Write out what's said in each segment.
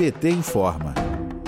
PT informa.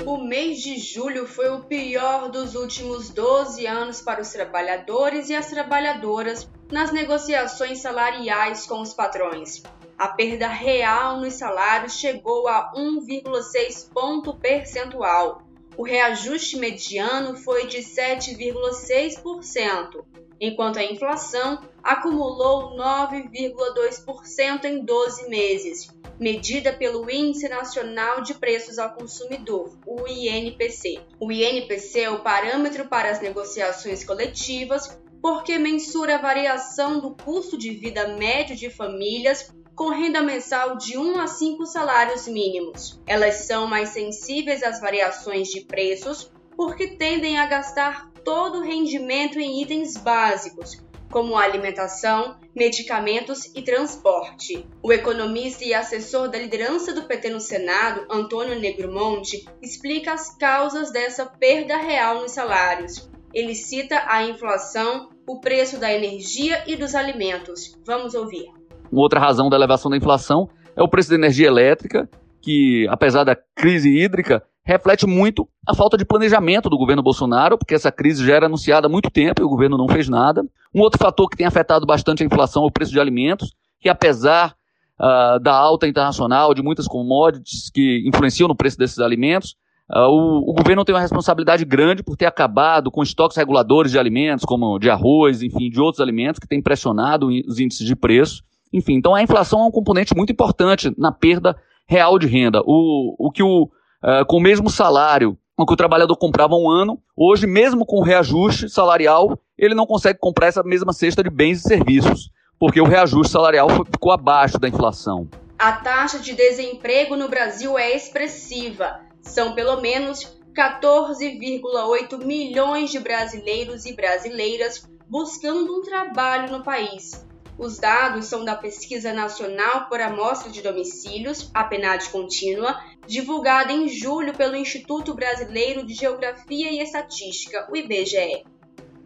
O mês de julho foi o pior dos últimos 12 anos para os trabalhadores e as trabalhadoras nas negociações salariais com os patrões. A perda real nos salários chegou a 1,6 ponto percentual. O reajuste mediano foi de 7,6%, enquanto a inflação acumulou 9,2% em 12 meses, medida pelo Índice Nacional de Preços ao Consumidor, o INPC. O INPC é o parâmetro para as negociações coletivas porque mensura a variação do custo de vida médio de famílias com renda mensal de 1 a 5 salários mínimos. Elas são mais sensíveis às variações de preços porque tendem a gastar todo o rendimento em itens básicos, como alimentação, medicamentos e transporte. O economista e assessor da liderança do PT no Senado, Antônio Negromonte, explica as causas dessa perda real nos salários. Ele cita a inflação, o preço da energia e dos alimentos. Vamos ouvir. Uma outra razão da elevação da inflação é o preço da energia elétrica, que, apesar da crise hídrica, reflete muito a falta de planejamento do governo Bolsonaro, porque essa crise já era anunciada há muito tempo e o governo não fez nada. Um outro fator que tem afetado bastante a inflação é o preço de alimentos, que apesar uh, da alta internacional de muitas commodities que influenciam no preço desses alimentos, uh, o, o, governo tem uma responsabilidade grande por ter acabado com estoques reguladores de alimentos, como de arroz, enfim, de outros alimentos, que tem pressionado os índices de preço. Enfim, então a inflação é um componente muito importante na perda real de renda. O, o que o uh, com o mesmo salário o que o trabalhador comprava um ano, hoje, mesmo com o reajuste salarial, ele não consegue comprar essa mesma cesta de bens e serviços, porque o reajuste salarial ficou abaixo da inflação. A taxa de desemprego no Brasil é expressiva. São pelo menos 14,8 milhões de brasileiros e brasileiras buscando um trabalho no país. Os dados são da Pesquisa Nacional por Amostra de Domicílios, a PNAD contínua, divulgada em julho pelo Instituto Brasileiro de Geografia e Estatística, o IBGE.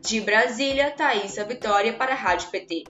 De Brasília, Thaisa Vitória para a Rádio PT.